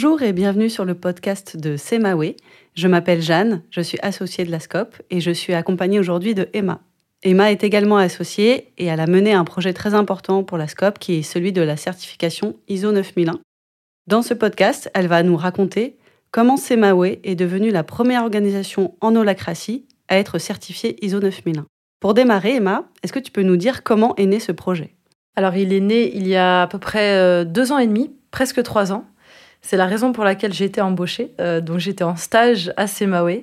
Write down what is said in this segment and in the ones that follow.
Bonjour et bienvenue sur le podcast de Semawe. Je m'appelle Jeanne, je suis associée de la SCOP et je suis accompagnée aujourd'hui de Emma. Emma est également associée et elle a mené un projet très important pour la SCOP qui est celui de la certification ISO 9001. Dans ce podcast, elle va nous raconter comment Semawe est devenue la première organisation en holacratie à être certifiée ISO 9001. Pour démarrer, Emma, est-ce que tu peux nous dire comment est né ce projet? Alors, il est né il y a à peu près euh, deux ans et demi, presque trois ans. C'est la raison pour laquelle j'ai été embauchée. Euh, donc j'étais en stage à Semawe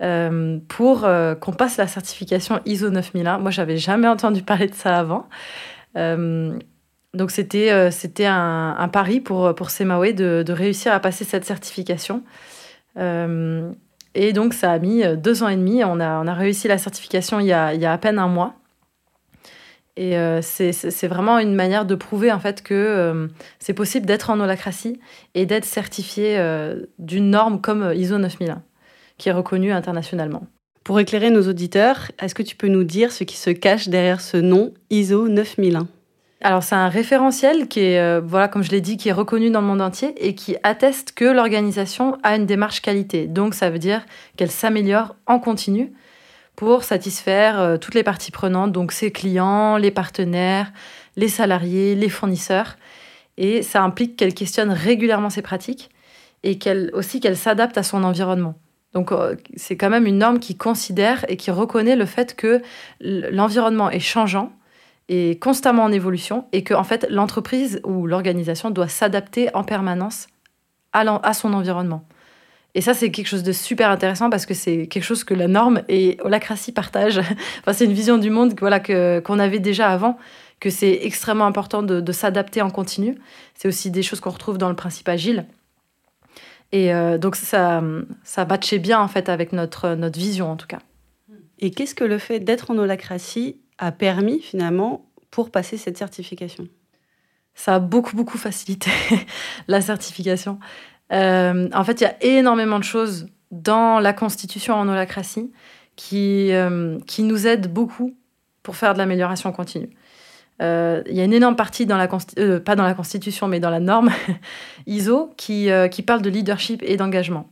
euh, pour euh, qu'on passe la certification ISO 9001. Moi, j'avais jamais entendu parler de ça avant. donc c'était un, pari pour pour Semawe de, réussir à passer cette certification. et donc ça a mis deux ans et demi. On a réussi la certification il a il y a à peine un mois. Et euh, c'est vraiment une manière de prouver en fait que euh, c'est possible d'être en holacratie et d'être certifié euh, d'une norme comme ISO 9001, qui est reconnue internationalement. Pour éclairer nos auditeurs, est-ce que tu peux nous dire ce qui se cache derrière ce nom ISO 9001 alors c'est un référentiel qui est, voilà, comme je l'ai dit, qui est reconnu dans le monde entier et qui atteste que l'organisation a une démarche qualité. Donc ça veut dire qu'elle s'améliore en continu pour satisfaire euh, toutes les parties prenantes, donc ses clients, les partenaires, les salariés, les fournisseurs. Et ça implique qu'elle questionne régulièrement ses pratiques et qu'elle aussi qu'elle s'adapte à son environnement. Donc euh, c'est quand même une norme qui considère et qui reconnaît le fait que l'environnement est changeant et constamment en évolution et que en fait l'entreprise ou l'organisation doit s'adapter en permanence à, son environnement. Et ça, c'est quelque chose de super intéressant parce que c'est quelque chose que la norme et Holacracy partagent. enfin, c'est une vision du monde voilà, que, qu'on avait déjà avant, que c'est extrêmement important de, s'adapter en continu. C'est aussi des choses qu'on retrouve dans le principe agile. Et euh, donc, ça, ça matchait bien en fait avec notre, notre vision en tout cas. Et qu'est-ce que le fait d'être en holacratie a permis finalement pour passer cette certification? Ça a beaucoup, beaucoup facilité la certification. Euh, en fait, il y a énormément de choses dans la Constitution en holacratie qui, euh, qui nous aident beaucoup pour faire de l'amélioration continue. Euh, il y a une énorme partie dans la pas dans la Constitution, mais dans la norme ISO qui, qui parle de leadership et d'engagement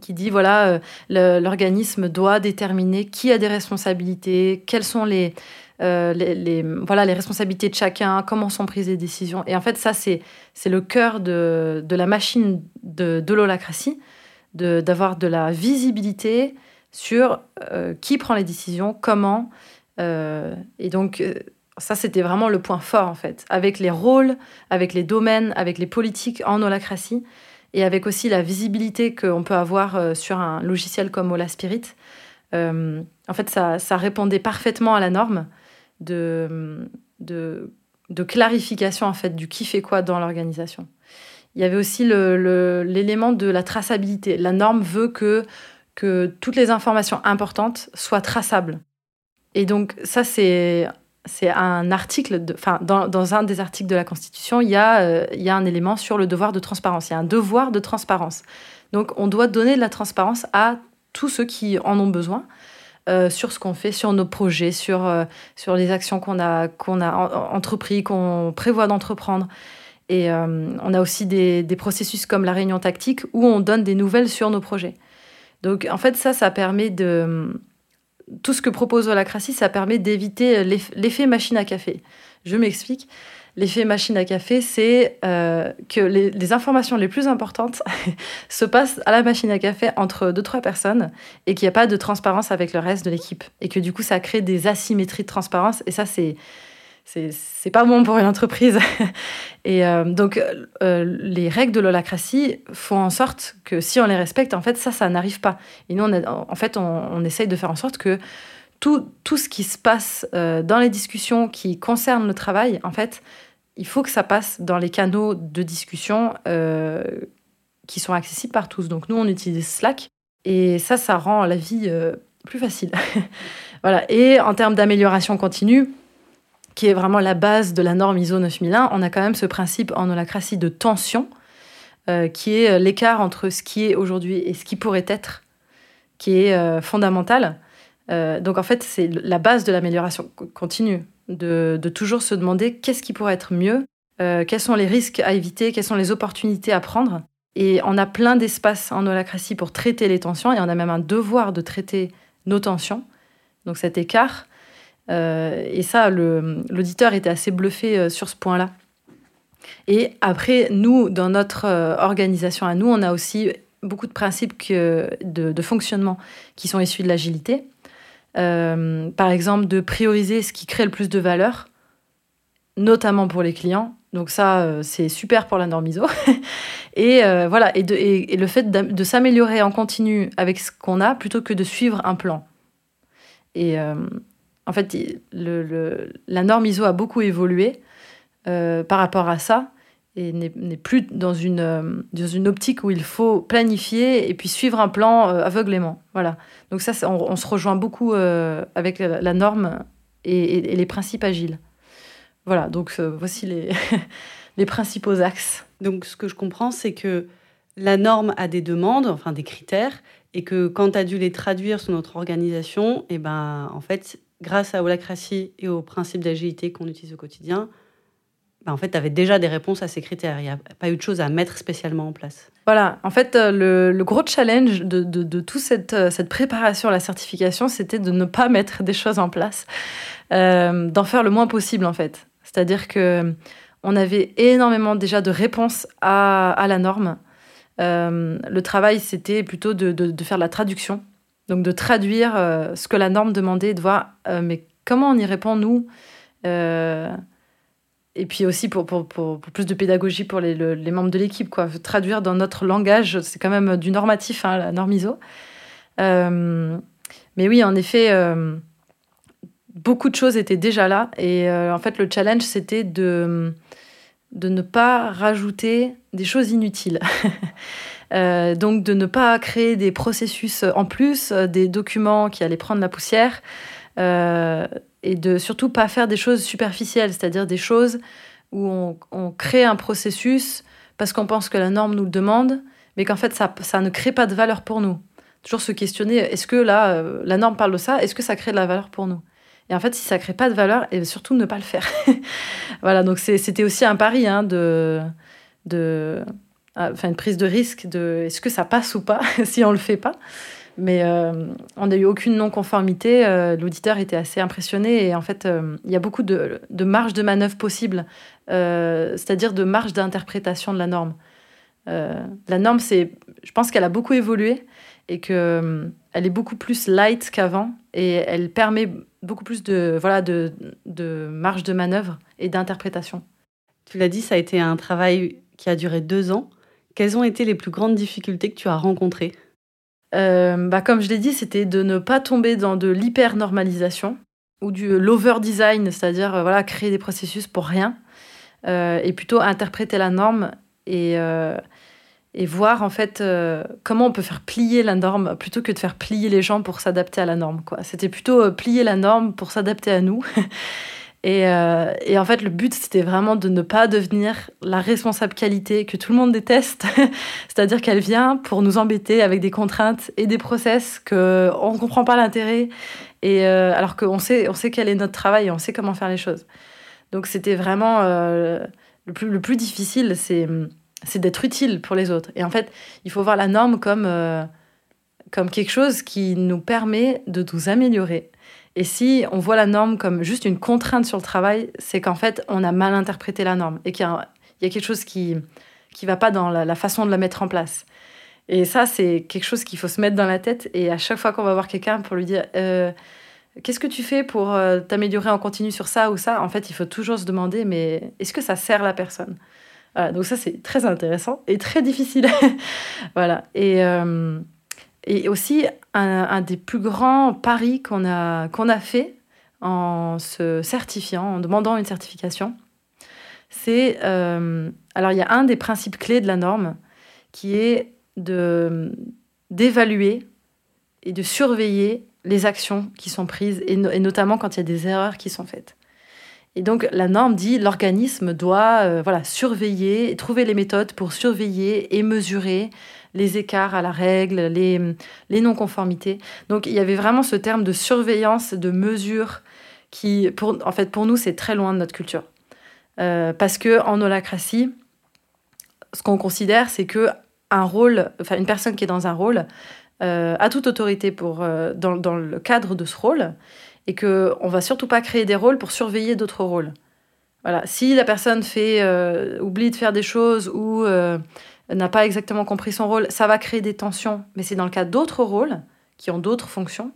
qui dit voilà l'organisme doit déterminer qui a des responsabilités, quelles sont les, euh, les, voilà, les responsabilités de chacun, comment sont prises les décisions. Et en fait, ça, c'est, le cœur de, de la machine de, de l'holacratie, d'avoir de, la visibilité sur euh, qui prend les décisions, comment. Euh, et donc, ça, c'était vraiment le point fort, en fait, avec les rôles, avec les domaines, avec les politiques en holacratie, et avec aussi la visibilité qu'on peut avoir sur un logiciel comme Hola Spirit. en fait, ça, ça, répondait parfaitement à la norme de, de, de, clarification en fait du qui fait quoi dans l'organisation. Il y avait aussi l'élément de la traçabilité. La norme veut que, que toutes les informations importantes soient traçables. Et donc ça, c'est c'est un article, enfin, dans, dans, un des articles de la Constitution, il y, a, euh, il y a un élément sur le devoir de transparence. Il y a un devoir de transparence. Donc, on doit donner de la transparence à tous ceux qui en ont besoin. Euh, sur ce qu'on fait, sur nos projets, sur, euh, sur les actions qu'on a, qu'on a entrepris, qu'on prévoit d'entreprendre. Et euh, on a aussi des, des, processus comme la réunion tactique où on donne des nouvelles sur nos projets. Donc en fait, ça, ça permet de... Tout ce que propose Holacracy, ça permet d'éviter l'effet machine à café. Je m'explique. L'effet machine à café, c'est euh, que les, informations les plus importantes se passent à la machine à café entre deux, trois personnes et qu'il n'y a pas de transparence avec le reste de l'équipe. Et que du coup, ça crée des asymétries de transparence. Et ça, c'est. C'est pas bon pour une entreprise. et euh, donc, euh, les règles de l'holacratie font en sorte que si on les respecte, en fait, ça, ça n'arrive pas. Et nous, on en fait, on, essaye de faire en sorte que tout, tout ce qui se passe dans les discussions qui concernent le travail, en fait, il faut que ça passe dans les canaux de discussion euh, qui sont accessibles par tous. Donc nous, on utilise Slack et ça, ça rend la vie euh, plus facile. voilà. Et en termes d'amélioration continue, qui est vraiment la base de la norme ISO 9001, on a quand même ce principe en holacratie de tension, euh, qui est l'écart entre ce qui est aujourd'hui et ce qui pourrait être, qui est fondamental. donc en fait, c'est la base de l'amélioration continue de, toujours se demander qu'est-ce qui pourrait être mieux, quels sont les risques à éviter, quelles sont les opportunités à prendre. Et on a plein d'espaces en holacratie pour traiter les tensions, et on a même un devoir de traiter nos tensions, donc cet écart. et ça, l'auditeur était assez bluffé sur ce point-là. Et après, nous, dans notre organisation à nous, on a aussi beaucoup de principes de, fonctionnement qui sont issus de l'agilité. Euh, par exemple, de prioriser ce qui crée le plus de valeur, notamment pour les clients. Donc ça, euh, c'est super pour la norme ISO. et euh, voilà, et, le fait de, s'améliorer en continu avec ce qu'on a plutôt que de suivre un plan. Et en fait, la norme ISO a beaucoup évolué par rapport à ça et n'est plus dans une, euh, dans une optique où il faut planifier et puis suivre un plan euh, aveuglément. Voilà. Donc ça, on, se rejoint beaucoup euh, avec la, norme et, les principes agiles. Voilà, donc voici les, les principaux axes. Donc ce que je comprends, c'est que la norme a des demandes, enfin des critères, et que quand tu as dû les traduire sur notre organisation, et eh ben en fait, grâce à Holacracy et aux principes d'agilité qu'on utilise au quotidien, bah, en fait, tu avais déjà des réponses à ces critères. Il n'y a pas eu de choses à mettre spécialement en place. Voilà, en fait, euh, le, gros challenge de, de, toute cette, euh, cette, préparation à la certification, c'était de ne pas mettre des choses en place, euh, d'en faire le moins possible, en fait. C'est-à-dire que on avait énormément déjà de réponses à, à la norme. le travail, c'était plutôt de, de, faire la traduction, donc de traduire ce que la norme demandait, de voir, mais comment on y répond, nous et puis aussi pour, pour, pour, plus de pédagogie pour les, les membres de l'équipe, quoi. Traduire dans notre langage, c'est quand même du normatif, hein, la norme ISO. Euh, mais oui, en effet, euh, beaucoup de choses étaient déjà là. Et euh, en fait, le challenge, c'était de, de ne pas rajouter des choses inutiles. donc, de ne pas créer des processus en plus, des documents qui allaient prendre la poussière et de surtout pas faire des choses superficielles, c'est-à-dire des choses où on, crée un processus parce qu'on pense que la norme nous le demande, mais qu'en fait ça, ça, ne crée pas de valeur pour nous. Toujours se questionner, est-ce que là, euh, la norme parle de ça, est-ce que ça crée de la valeur pour nous? Et en fait, si ça crée pas de valeur, et surtout ne pas le faire. voilà, donc c'était aussi un pari hein, de, de, ah, enfin une prise de risque de est-ce que ça passe ou pas si on le fait pas? Mais euh, on n'a eu aucune non-conformité. Euh, l'auditeur était assez impressionné. Et en fait, euh, il y a beaucoup de, de marge de manœuvre possible, c'est-à-dire de marge d'interprétation de la norme. la norme, c'est, je pense qu'elle a beaucoup évolué et qu'elle elle est beaucoup plus light qu'avant. Et elle permet beaucoup plus de, voilà, de, de marge de manœuvre et d'interprétation. Tu l'as dit, ça a été un travail qui a duré deux ans. Quelles ont été les plus grandes difficultés que tu as rencontrées? Euh, bah, comme je l'ai dit, c'était de ne pas tomber dans de l'hyper-normalisation ou du l'over-design, c'est-à-dire euh, voilà, créer des processus pour rien, euh, et plutôt interpréter la norme et, et voir en fait comment on peut faire plier la norme plutôt que de faire plier les gens pour s'adapter à la norme. C'était plutôt plier la norme pour s'adapter à nous. Euh, et, en fait, le but, c'était vraiment de ne pas devenir la responsable qualité que tout le monde déteste. C'est-à-dire qu'elle vient pour nous embêter avec des contraintes et des process qu'on ne comprend pas l'intérêt. Et euh, alors qu'on sait, on sait quel est notre travail et on sait comment faire les choses. Donc c'était vraiment euh, le, plus, le plus difficile, c'est, c'est d'être utile pour les autres. Et en fait, il faut voir la norme comme, comme quelque chose qui nous permet de nous améliorer et si on voit la norme comme juste une contrainte sur le travail, c'est qu'en fait, on a mal interprété la norme et qu'il y, a quelque chose qui qui va pas dans la, façon de la mettre en place. Et ça, c'est quelque chose qu'il faut se mettre dans la tête. Et à chaque fois qu'on va voir quelqu'un pour lui dire euh, Qu'est-ce que tu fais pour euh, t'améliorer en continu sur ça ou ça? En fait, il faut toujours se demander Mais est-ce que ça sert la personne? Donc, ça, c'est très intéressant et très difficile. voilà. Et. Euh, et aussi, un, des plus grands paris qu'on a, fait en se certifiant, en demandant une certification, c'est... Euh, alors, il y a un des principes clés de la norme qui est d'évaluer et de surveiller les actions qui sont prises, et, notamment quand il y a des erreurs qui sont faites. Et donc, la norme dit l'organisme doit euh, voilà, surveiller, trouver les méthodes pour surveiller et mesurer les écarts à la règle, les, les non-conformités. Donc il y avait vraiment ce terme de surveillance, de mesure, qui, pour, en fait, pour nous, c'est très loin de notre culture. parce que en holacratie, ce qu'on considère, c'est que un rôle, enfin une personne qui est dans un rôle a toute autorité pour, dans, dans, le cadre de ce rôle et qu'on ne va surtout pas créer des rôles pour surveiller d'autres rôles. Voilà. Si la personne fait, oublie de faire des choses ou n'a pas exactement compris son rôle, ça va créer des tensions, mais c'est dans le cas d'autres rôles qui ont d'autres fonctions.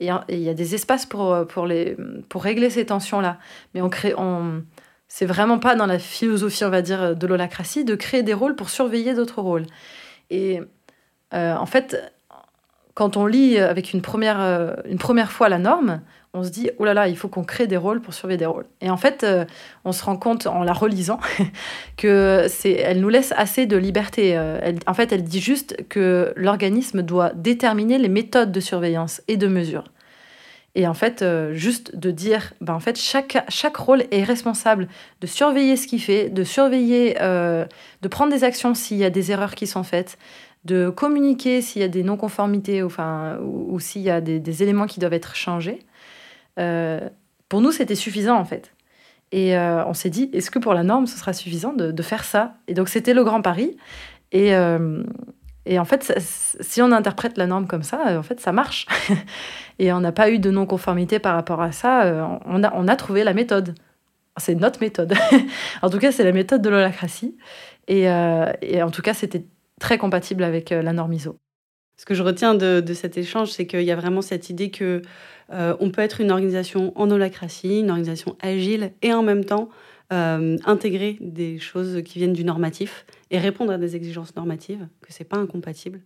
Et il y a des espaces pour, pour, les, pour régler ces tensions-là. Mais on crée, on, c'est vraiment pas dans la philosophie, on va dire, de l'holacratie de créer des rôles pour surveiller d'autres rôles. Et euh, en fait, quand on lit avec une première, euh, une première fois la norme, on se dit, oh là là, il faut qu'on crée des rôles pour surveiller des rôles. Et en fait, euh, on se rend compte en la relisant que c'est, elle nous laisse assez de liberté. En fait, elle dit juste que l'organisme doit déterminer les méthodes de surveillance et de mesure. Et en fait, euh, juste de dire, ben en fait, chaque, chaque rôle est responsable de surveiller ce qu'il fait, de surveiller, euh, de prendre des actions s'il y a des erreurs qui sont faites, de communiquer s'il y a des non-conformités enfin, ou, s'il y a des, éléments qui doivent être changés. Euh, pour nous, c'était suffisant en fait. Et on s'est dit, est-ce que pour la norme, ce sera suffisant de, faire ça? Et donc, c'était le grand pari. Et, et en fait, si on interprète la norme comme ça, en fait, ça marche. et on n'a pas eu de non-conformité par rapport à ça. Euh, on a, on a trouvé la méthode. C'est notre méthode. en tout cas, c'est la méthode de l'holacratie. Et, euh, et, en tout cas, c'était très compatible avec euh, la norme ISO. Ce que je retiens de, de cet échange, c'est qu'il y a vraiment cette idée que on peut être une organisation en holacratie, une organisation agile, et en même temps intégrer des choses qui viennent du normatif et répondre à des exigences normatives, que c'est pas incompatible.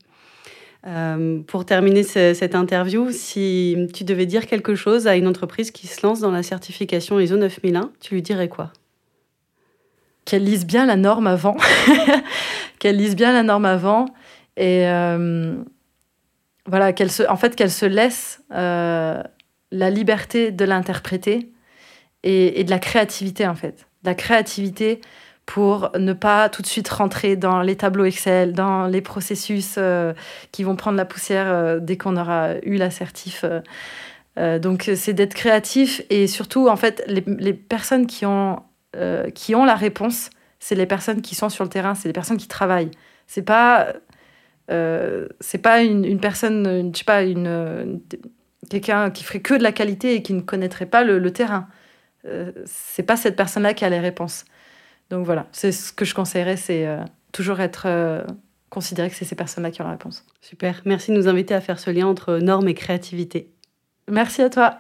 Euh, pour terminer cette interview, si tu devais dire quelque chose à une entreprise qui se lance dans la certification ISO 9001, tu lui dirais quoi? Qu'elle lise bien la norme avant, qu'elle lise bien la norme avant, et euh, voilà, qu'elle se, en fait, qu'elle se laisse euh, la liberté de l'interpréter et, et, de la créativité en fait, la créativité pour ne pas tout de suite rentrer dans les tableaux Excel, dans les processus euh, qui vont prendre la poussière euh, dès qu'on aura eu l'assertif. Donc c'est d'être créatif et surtout en fait les, les personnes qui ont, qui ont la réponse, c'est les personnes qui sont sur le terrain, c'est les personnes qui travaillent. C'est pas c'est pas une, une personne, une, je sais pas une, quelqu'un qui ferait que de la qualité et qui ne connaîtrait pas le, le terrain. c'est pas cette personne-là qui a les réponses. Donc voilà, c'est ce que je conseillerais, c'est euh, toujours être euh, considéré que c'est ces personnes-là qui ont la réponse. Super, merci de nous inviter à faire ce lien entre normes et créativité. Merci à toi.